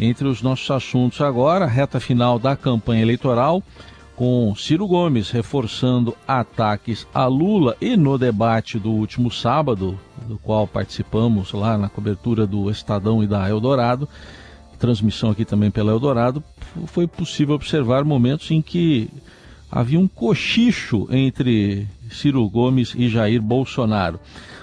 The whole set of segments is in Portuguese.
entre os nossos assuntos agora, reta final da campanha eleitoral, com Ciro Gomes reforçando ataques a Lula e no debate do último sábado, do qual participamos lá na cobertura do Estadão e da Eldorado, transmissão aqui também pela Eldorado, foi possível observar momentos em que havia um cochicho entre Ciro Gomes e Jair Bolsonaro.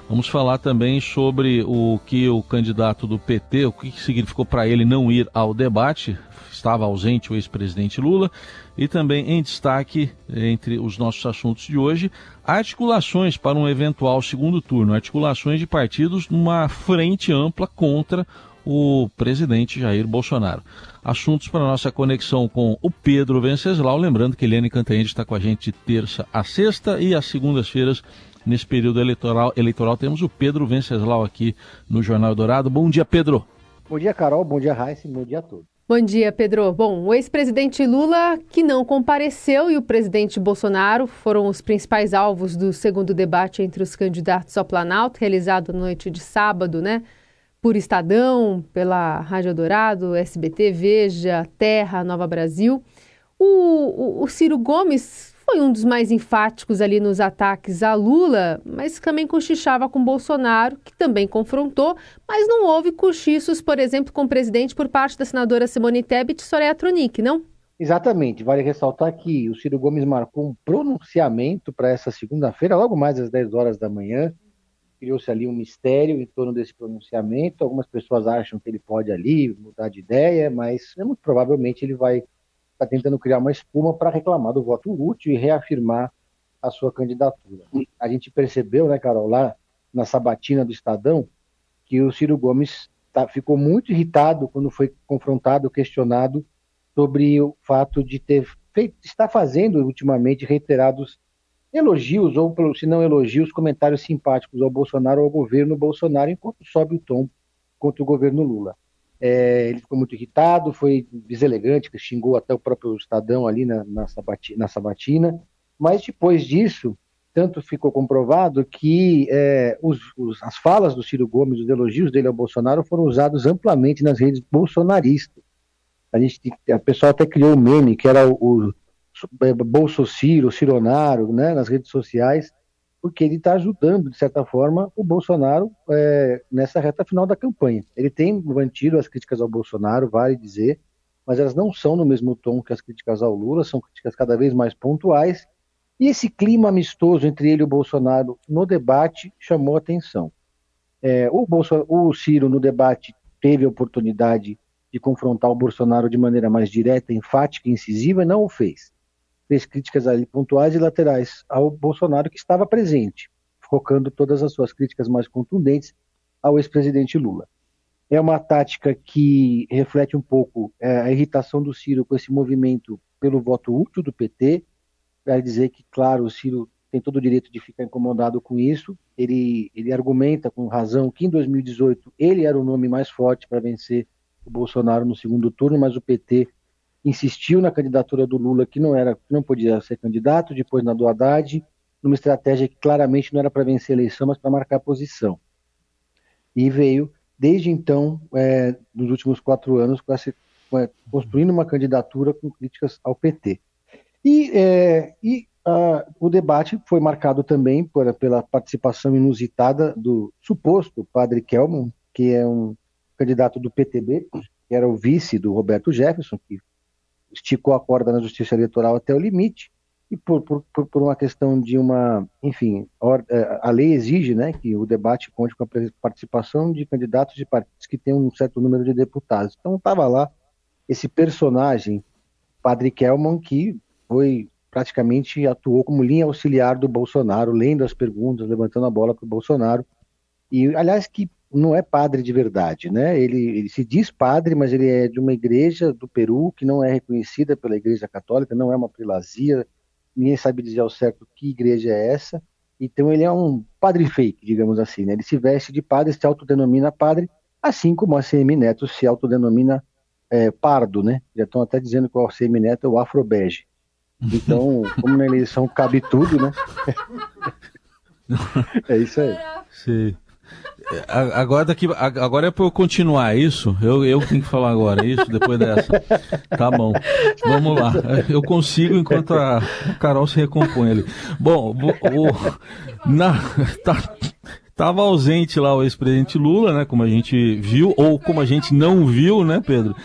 Vamos falar também sobre o que o candidato do PT, o que significou para ele não ir ao debate, estava ausente o ex-presidente Lula, e também em destaque, entre os nossos assuntos de hoje, articulações para um eventual segundo turno, articulações de partidos numa frente ampla contra o presidente Jair Bolsonaro. Assuntos para nossa conexão com o Pedro Venceslau, lembrando que Eliane Cantanhede está com a gente de terça a sexta e às segundas-feiras nesse período eleitoral, eleitoral temos o Pedro Venceslau aqui no Jornal Dourado. Bom dia, Pedro. Bom dia, Carol. Bom dia, Raíssa. Bom dia a todos. Bom dia, Pedro. Bom, o ex-presidente Lula, que não compareceu, e o presidente Bolsonaro foram os principais alvos do segundo debate entre os candidatos ao Planalto, realizado na noite de sábado, né? Por Estadão, pela Rádio Dourado, SBT, Veja, Terra, Nova Brasil. O, o, o Ciro Gomes foi um dos mais enfáticos ali nos ataques a Lula, mas também cochichava com Bolsonaro, que também confrontou, mas não houve cochichos, por exemplo, com o presidente por parte da senadora Simone Tebet e Soraya Tronic, não? Exatamente. Vale ressaltar que o Ciro Gomes marcou um pronunciamento para essa segunda-feira, logo mais às 10 horas da manhã. Criou-se ali um mistério em torno desse pronunciamento. Algumas pessoas acham que ele pode ali mudar de ideia, mas é muito provavelmente ele vai está tentando criar uma espuma para reclamar do voto útil e reafirmar a sua candidatura. A gente percebeu, né, Carol, lá na sabatina do Estadão, que o Ciro Gomes tá, ficou muito irritado quando foi confrontado, questionado sobre o fato de ter feito, está fazendo ultimamente reiterados elogios, ou se não elogios, comentários simpáticos ao Bolsonaro ou ao governo Bolsonaro, enquanto sobe o tom contra o governo Lula. É, ele ficou muito irritado, foi deselegante, xingou até o próprio Estadão ali na, na, sabatina, na sabatina. Mas depois disso, tanto ficou comprovado que é, os, os, as falas do Ciro Gomes, os elogios dele ao Bolsonaro foram usados amplamente nas redes bolsonaristas. A gente, a pessoa até criou um meme que era o, o é, Bolso Ciro, Cironaro, né, nas redes sociais, porque ele está ajudando, de certa forma, o Bolsonaro é, nessa reta final da campanha. Ele tem mantido as críticas ao Bolsonaro, vale dizer, mas elas não são no mesmo tom que as críticas ao Lula, são críticas cada vez mais pontuais. E esse clima amistoso entre ele e o Bolsonaro no debate chamou atenção. É, o, o Ciro, no debate, teve a oportunidade de confrontar o Bolsonaro de maneira mais direta, enfática e incisiva, e não o fez fez críticas ali pontuais e laterais ao Bolsonaro, que estava presente, focando todas as suas críticas mais contundentes ao ex-presidente Lula. É uma tática que reflete um pouco é, a irritação do Ciro com esse movimento pelo voto útil do PT. Vai dizer que, claro, o Ciro tem todo o direito de ficar incomodado com isso. Ele, ele argumenta com razão que em 2018 ele era o nome mais forte para vencer o Bolsonaro no segundo turno, mas o PT insistiu na candidatura do Lula, que não era, não podia ser candidato, depois na do Haddad, numa estratégia que claramente não era para vencer a eleição, mas para marcar posição. E veio, desde então, é, nos últimos quatro anos, com essa, construindo uma candidatura com críticas ao PT. E, é, e o debate foi marcado também por, pela participação inusitada do suposto padre Kelman, que é um candidato do PTB, que era o vice do Roberto Jefferson, que esticou a corda na justiça eleitoral até o limite e por, por, por uma questão de uma, enfim, é, a lei exige né, que o debate conte com a participação de candidatos de partidos que têm um certo número de deputados. Então estava lá esse personagem, Padre Kelman, que foi praticamente atuou como linha auxiliar do Bolsonaro, lendo as perguntas, levantando a bola para o Bolsonaro. E, aliás, que não é padre de verdade, né? Ele, ele, se diz padre, mas ele é de uma igreja do Peru que não é reconhecida pela Igreja Católica, não é uma prelazia, ninguém sabe dizer ao certo que igreja é essa. Então ele é um padre fake, digamos assim, né? Ele se veste de padre, se autodenomina padre, assim como a CM Neto se autodenomina é, pardo, né? Já estão até dizendo que o CM Neto é o afrobege. Então, como na eleição cabe tudo, né? é isso aí. Sim. Agora, daqui, agora é para eu continuar isso? Eu, eu tenho que falar agora, isso? Depois dessa. Tá bom. Vamos lá. Eu consigo enquanto a Carol se recompõe ali. Bom, o, na, tá, Estava ausente lá o ex-presidente Lula, né? Como a gente viu, ou como a gente não viu, né, Pedro?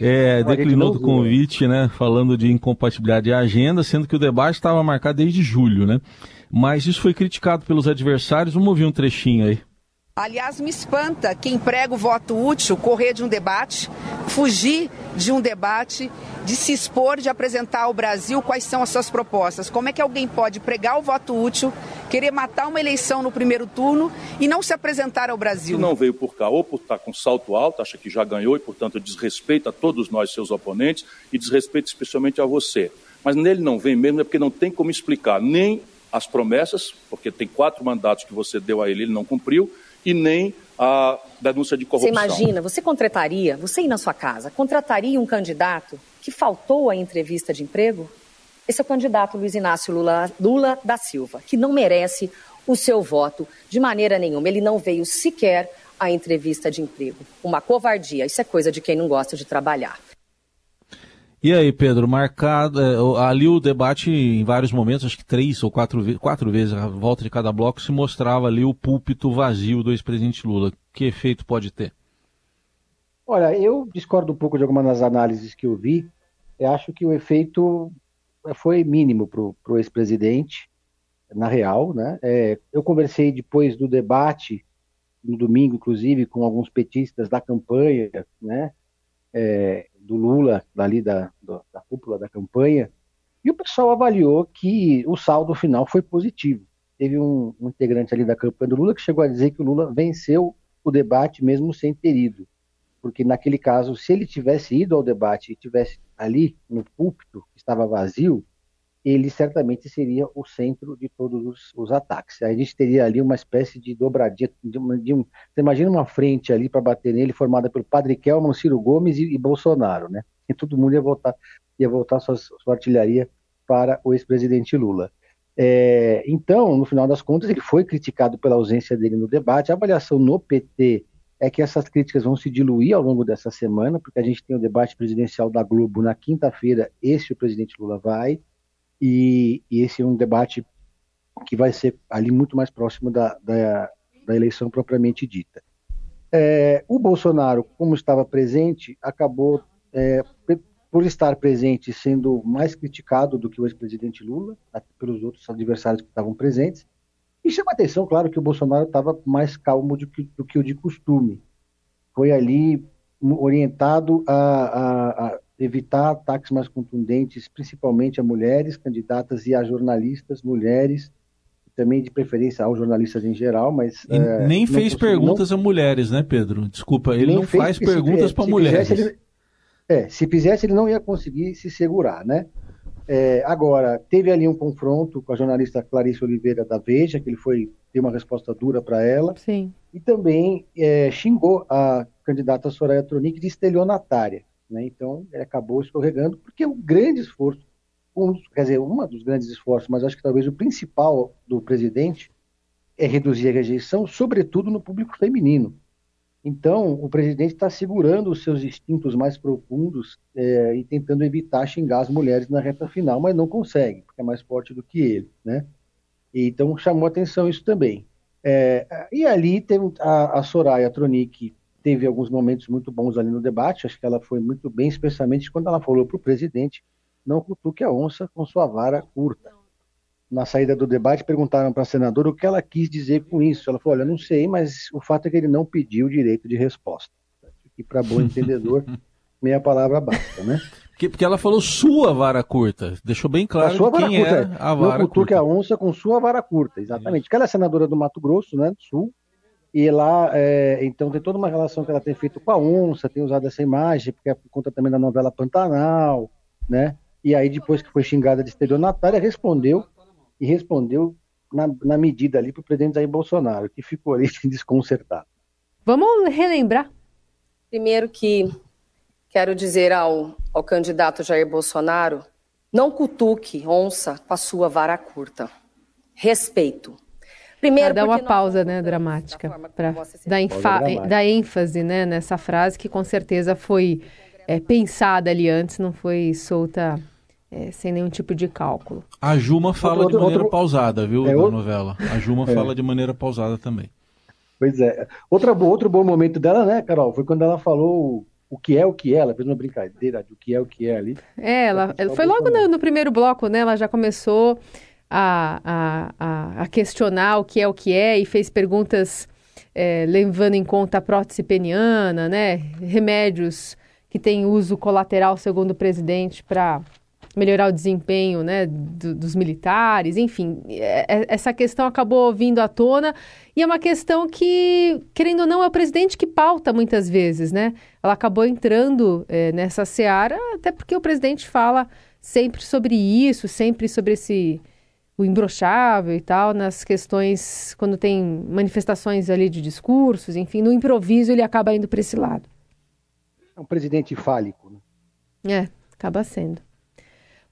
É, declinou do convite, né? Falando de incompatibilidade de agenda, sendo que o debate estava marcado desde julho, né? Mas isso foi criticado pelos adversários. Vamos ouvir um trechinho aí. Aliás, me espanta quem prega o voto útil correr de um debate, fugir de um debate, de se expor, de apresentar ao Brasil quais são as suas propostas. Como é que alguém pode pregar o voto útil, querer matar uma eleição no primeiro turno e não se apresentar ao Brasil? Não veio por cá ou por estar com salto alto, acha que já ganhou e, portanto, desrespeita todos nós, seus oponentes, e desrespeita especialmente a você. Mas nele não vem mesmo, é porque não tem como explicar nem as promessas, porque tem quatro mandatos que você deu a ele, ele não cumpriu, e nem a denúncia de corrupção. Você imagina, você contrataria, você ir na sua casa, contrataria um candidato que faltou à entrevista de emprego? Esse é o candidato Luiz Inácio Lula, Lula da Silva, que não merece o seu voto de maneira nenhuma. Ele não veio sequer à entrevista de emprego. Uma covardia, isso é coisa de quem não gosta de trabalhar. E aí, Pedro, marcado é, ali o debate em vários momentos, acho que três ou quatro, quatro vezes a volta de cada bloco se mostrava ali o púlpito vazio do ex-presidente Lula. Que efeito pode ter? Olha, eu discordo um pouco de algumas das análises que eu vi. Eu acho que o efeito foi mínimo para o ex-presidente, na real, né? É, eu conversei depois do debate, no domingo, inclusive, com alguns petistas da campanha, né? É, do Lula, dali da, da cúpula da campanha, e o pessoal avaliou que o saldo final foi positivo. Teve um, um, integrante ali da campanha do Lula que chegou a dizer que o Lula venceu o debate mesmo sem ter ido. Porque naquele caso, se ele tivesse ido ao debate e tivesse ali no púlpito, que estava vazio, ele certamente seria o centro de todos os, os ataques. A gente teria ali uma espécie de dobradinha, de, de um, você imagina uma frente ali para bater nele, formada pelo Padre Kelman, Ciro Gomes e, e, Bolsonaro, né? E todo mundo ia voltar, ia voltar sua, sua artilharia para o ex-presidente Lula. É, então, no final das contas, ele foi criticado pela ausência dele no debate. A avaliação no PT é que essas críticas vão se diluir ao longo dessa semana, porque a gente tem o debate presidencial da Globo na quinta-feira, esse o presidente Lula vai e, e, esse é um debate que vai ser ali muito mais próximo da, da, da eleição propriamente dita. É, o Bolsonaro, como estava presente, acabou, é, por estar presente, sendo mais criticado do que o ex-presidente Lula, pelos outros adversários que estavam presentes. E chama atenção, claro, que o Bolsonaro estava mais calmo do que, do que o de costume. Foi ali orientado a, a, a evitar ataques mais contundentes, principalmente a mulheres candidatas e a jornalistas mulheres, também de preferência aos jornalistas em geral, mas... É, nem fez perguntas não... a mulheres, né, Pedro? Desculpa, ele nem não faz perguntas para mulheres. Fizesse, ele... É, se fizesse, ele não ia conseguir se segurar, né? É, agora, teve ali um confronto com a jornalista Clarice Oliveira da Veja, que ele foi deu uma resposta dura para ela. Sim. E também é, xingou a candidata Soraya Tronic de estelionatária. Né? Então, ele acabou escorregando, porque o grande esforço, um, quer dizer, um dos grandes esforços, mas acho que talvez o principal do presidente é reduzir a rejeição, sobretudo no público feminino. Então, o presidente está segurando os seus instintos mais profundos é, e tentando evitar xingar as mulheres na reta final, mas não consegue, porque é mais forte do que ele, né? E, então, chamou atenção isso também. É, e ali tem a, a Soraya Tronic teve alguns momentos muito bons ali no debate, acho que ela foi muito bem, especialmente quando ela falou para o presidente não cutuque a onça com sua vara curta. Na saída do debate, perguntaram para a senadora o que ela quis dizer com isso. Ela falou: Olha, não sei, mas o fato é que ele não pediu o direito de resposta. E para bom entendedor, meia palavra basta, né? Porque ela falou sua vara curta, deixou bem claro a quem curta, é a vara não cutuque curta. a onça com sua vara curta, exatamente. Porque ela é senadora do Mato Grosso, né, do Sul, e lá, é, então, tem toda uma relação que ela tem feito com a onça, tem usado essa imagem, porque é por conta também da novela Pantanal, né? E aí, depois que foi xingada de estelionatária, respondeu, e respondeu na, na medida ali para o presidente Jair Bolsonaro, que ficou ali desconcertado. Vamos relembrar. Primeiro que quero dizer ao, ao candidato Jair Bolsonaro, não cutuque onça com a sua vara curta. Respeito Primeiro, dar uma pausa né, dramática para dar, dar, ênfase né, nessa frase que com certeza foi é, pensada ali antes, não foi solta é, sem nenhum tipo de cálculo. A Juma fala outro, de maneira outro... pausada, viu, é, da novela. A Juma é. fala de maneira pausada também. Pois é. Outra, outro bom momento dela, né, Carol, foi quando ela falou o que é o que é, ela fez uma brincadeira de o que é o que é ali. É, ela, ela foi logo no, no, primeiro bloco, né? Ela já começou a, a, a, questionar o que é o que é e fez perguntas é, levando em conta a prótese peniana, né? Remédios que têm uso colateral, segundo o presidente, para melhorar o desempenho né, do, dos militares, enfim, é, é, essa questão acabou vindo à tona e é uma questão que, querendo ou não, é o presidente que pauta muitas vezes, né? Ela acabou entrando é, nessa seara, até porque o presidente fala sempre sobre isso, sempre sobre esse o imbrochável e tal, nas questões, quando tem manifestações ali de discursos, enfim, no improviso ele acaba indo para esse lado. É um presidente fálico, né? É, acaba sendo.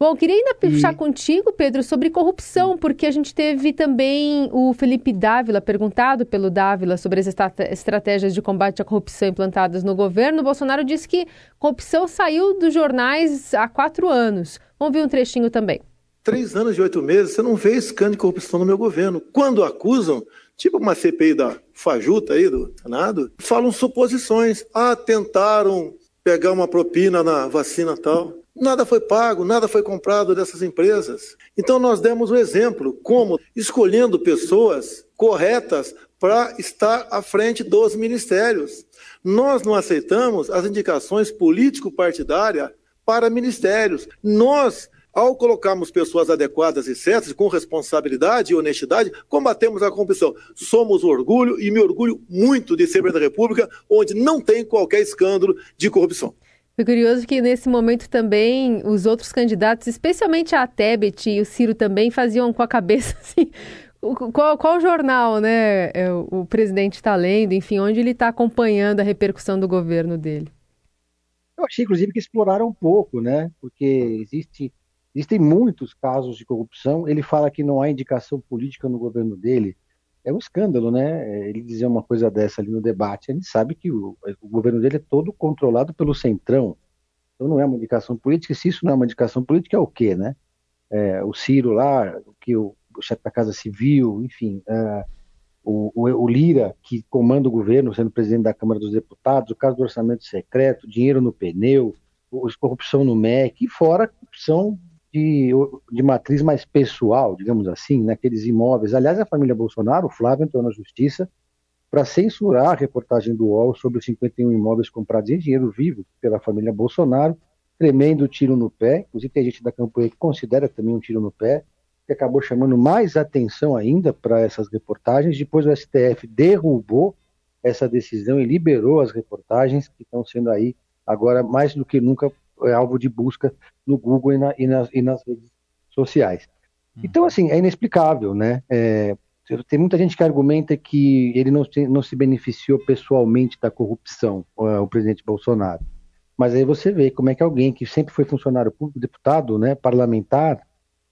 Bom, queria ainda puxar e... contigo, Pedro, sobre corrupção, porque a gente teve também o Felipe Dávila, perguntado pelo Dávila sobre as estratégias de combate à corrupção implantadas no governo. O Bolsonaro disse que corrupção saiu dos jornais há quatro anos. Vamos ver um trechinho também. Três anos e oito meses, você não vê escândalo de corrupção no meu governo. Quando acusam, tipo uma CPI da Fajuta aí, do Senado, falam suposições. Ah, tentaram pegar uma propina na vacina tal. Nada foi pago, nada foi comprado dessas empresas. Então nós demos o exemplo como escolhendo pessoas corretas para estar à frente dos ministérios. Nós não aceitamos as indicações político-partidárias para ministérios. Nós, ao colocarmos pessoas adequadas e certas, com responsabilidade e honestidade, combatemos a corrupção. Somos orgulho e me orgulho muito de ser da República, onde não tem qualquer escândalo de corrupção. Foi curioso que nesse momento também os outros candidatos, especialmente a Tebet e o Ciro também, faziam com a cabeça assim. Qual, qual jornal, né, é, o presidente está lendo, enfim, onde ele está acompanhando a repercussão do governo dele? Eu achei, inclusive, que exploraram um pouco, né? Porque existe, existem muitos casos de corrupção. Ele fala que não há indicação política no governo dele é um escândalo, né? Ele dizer uma coisa dessa ali no debate. A gente sabe que o, o, governo dele é todo controlado pelo centrão. Então não é uma indicação política. Se isso não é uma indicação política, é o quê, né? É, o Ciro lá, que o, o chefe da Casa Civil, enfim, é, o, o, Lira, que comanda o governo, sendo presidente da Câmara dos Deputados, o caso do orçamento secreto, dinheiro no pneu, corrupção no MEC, e fora corrupção de, de matriz mais pessoal, digamos assim, naqueles imóveis. Aliás, a família Bolsonaro, o Flávio entrou na justiça para censurar a reportagem do UOL sobre os 51 imóveis comprados em dinheiro vivo pela família Bolsonaro, tremendo tiro no pé. Inclusive, tem gente da campanha que considera também um tiro no pé, que acabou chamando mais atenção ainda para essas reportagens. Depois, o STF derrubou essa decisão e liberou as reportagens que estão sendo aí agora mais do que nunca alvo de busca no Google e, na, e, nas, e nas, redes sociais. Uhum. Então, assim, é inexplicável, né? É, tem muita gente que argumenta que ele não se, não se beneficiou pessoalmente da corrupção, o presidente Bolsonaro. Mas aí você vê como é que alguém que sempre foi funcionário público, deputado, né, parlamentar,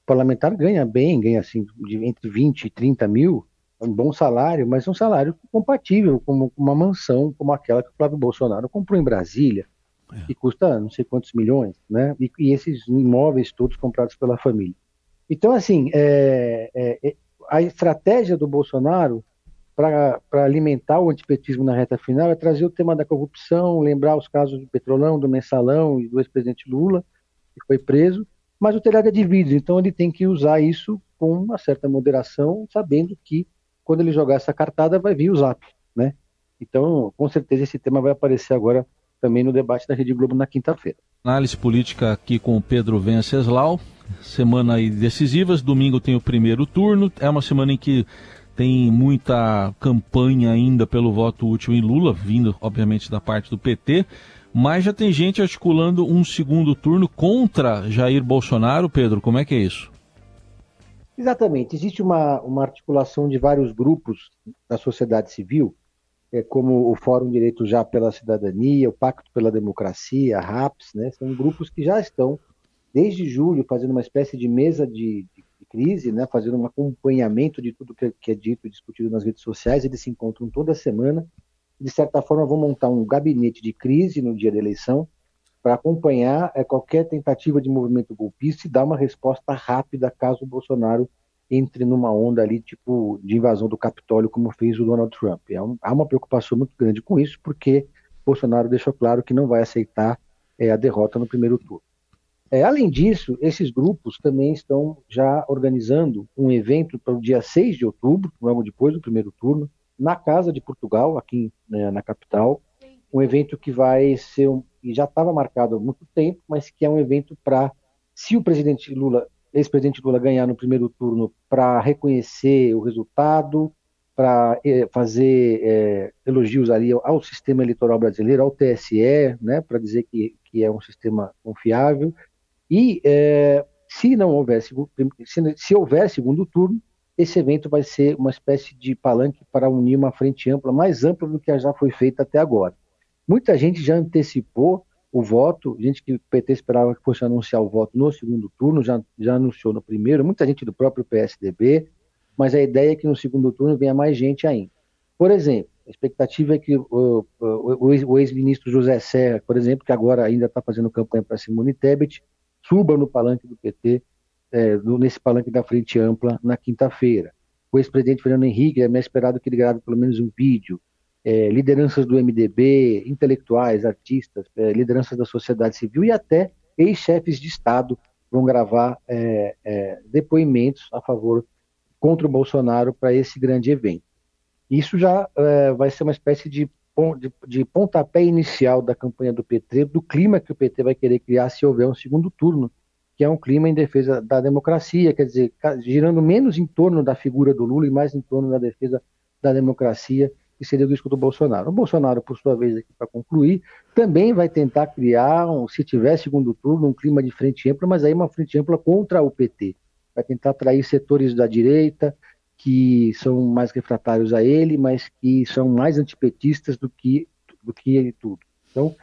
parlamentar ganha bem, ganha assim de entre 20 e 30 mil, é um bom salário, mas um salário compatível com uma mansão como aquela que o Flávio Bolsonaro comprou em Brasília, é. que custa não sei quantos milhões, né? E, e, esses imóveis todos comprados pela família. Então, assim, é, é, é a estratégia do Bolsonaro para alimentar o antipetismo na reta final é trazer o tema da corrupção, lembrar os casos do Petrolão, do Mensalão e do ex-presidente Lula, que foi preso, mas o telhado é de vidro, então ele tem que usar isso com uma certa moderação, sabendo que quando ele jogar essa cartada vai vir o zap, né? Então, com certeza esse tema vai aparecer agora também no debate da Rede Globo na quinta-feira. Análise política aqui com o Pedro Venceslau. Semana aí decisivas, domingo tem o primeiro turno. É uma semana em que tem muita campanha ainda pelo voto útil em Lula, vindo obviamente da parte do PT, mas já tem gente articulando um segundo turno contra Jair Bolsonaro. Pedro, como é que é isso? Exatamente. Existe uma, uma articulação de vários grupos da sociedade civil como o Fórum Direito Já pela Cidadania, o Pacto pela Democracia, a RAPS, né, são grupos que já estão, desde julho, fazendo uma espécie de mesa de, de crise, né, fazendo um acompanhamento de tudo que, que é dito e discutido nas redes sociais. Eles se encontram toda semana. De certa forma, vão montar um gabinete de crise no dia da eleição para acompanhar é, qualquer tentativa de movimento golpista e dar uma resposta rápida caso o Bolsonaro entre numa onda ali, tipo, de invasão do Capitólio, como fez o Donald Trump. É um, há uma preocupação muito grande com isso, porque Bolsonaro deixou claro que não vai aceitar é, a derrota no primeiro turno. É, além disso, esses grupos também estão já organizando um evento para o dia 6 de outubro, logo depois do primeiro turno, na Casa de Portugal, aqui né, na capital. Um evento que vai ser, um, e já estava marcado há muito tempo, mas que é um evento para, se o presidente Lula, ex-presidente Lula ganhar no primeiro turno, para reconhecer o resultado, para é, fazer é, elogios ali ao, sistema eleitoral brasileiro, ao TSE, né, para dizer que, que é um sistema confiável, e é, se não houver se, se houver segundo turno, esse evento vai ser uma espécie de palanque para unir uma frente ampla, mais ampla do que já foi feita até agora. Muita gente já antecipou o voto, gente que o PT esperava que fosse anunciar o voto no segundo turno, já, já anunciou no primeiro, muita gente do próprio PSDB, mas a ideia é que no segundo turno venha mais gente ainda. Por exemplo, a expectativa é que o, o, o ex-ministro José Serra, por exemplo, que agora ainda está fazendo campanha para Simone Tebet, suba no palanque do PT, é, nesse palanque da Frente Ampla, na quinta-feira. O ex-presidente Fernando Henrique é esperado que ele grave pelo menos um vídeo. É, lideranças do MDB, intelectuais, artistas, é, lideranças da sociedade civil e até ex-chefes de Estado vão gravar é, é, depoimentos a favor contra o Bolsonaro para esse grande evento. Isso já é, vai ser uma espécie de de, de pontapé inicial da campanha do PT, do clima que o PT vai querer criar se houver um segundo turno, que é um clima em defesa da democracia, quer dizer, girando menos em torno da figura do Lula e mais em torno da defesa da democracia, que seria o risco do Bolsonaro. O Bolsonaro, por sua vez, aqui para concluir, também vai tentar criar, um, se tiver segundo turno, um clima de frente ampla, mas aí uma frente ampla contra o PT. Vai tentar atrair setores da direita, que são mais refratários a ele, mas que são mais antipetistas do que, do que ele tudo. Então,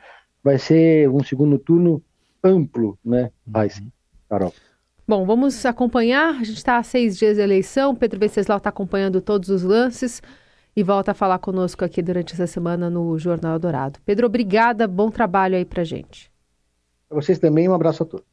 vai ser um segundo turno amplo, né, Raiz, uhum. Carol? Bom, vamos acompanhar. A gente está há seis dias de eleição. Pedro Venceslau está acompanhando todos os lances e volta a falar conosco aqui durante essa semana no Jornal Dourado. Pedro, obrigada. Bom trabalho aí para gente. Para vocês também, um abraço a todos.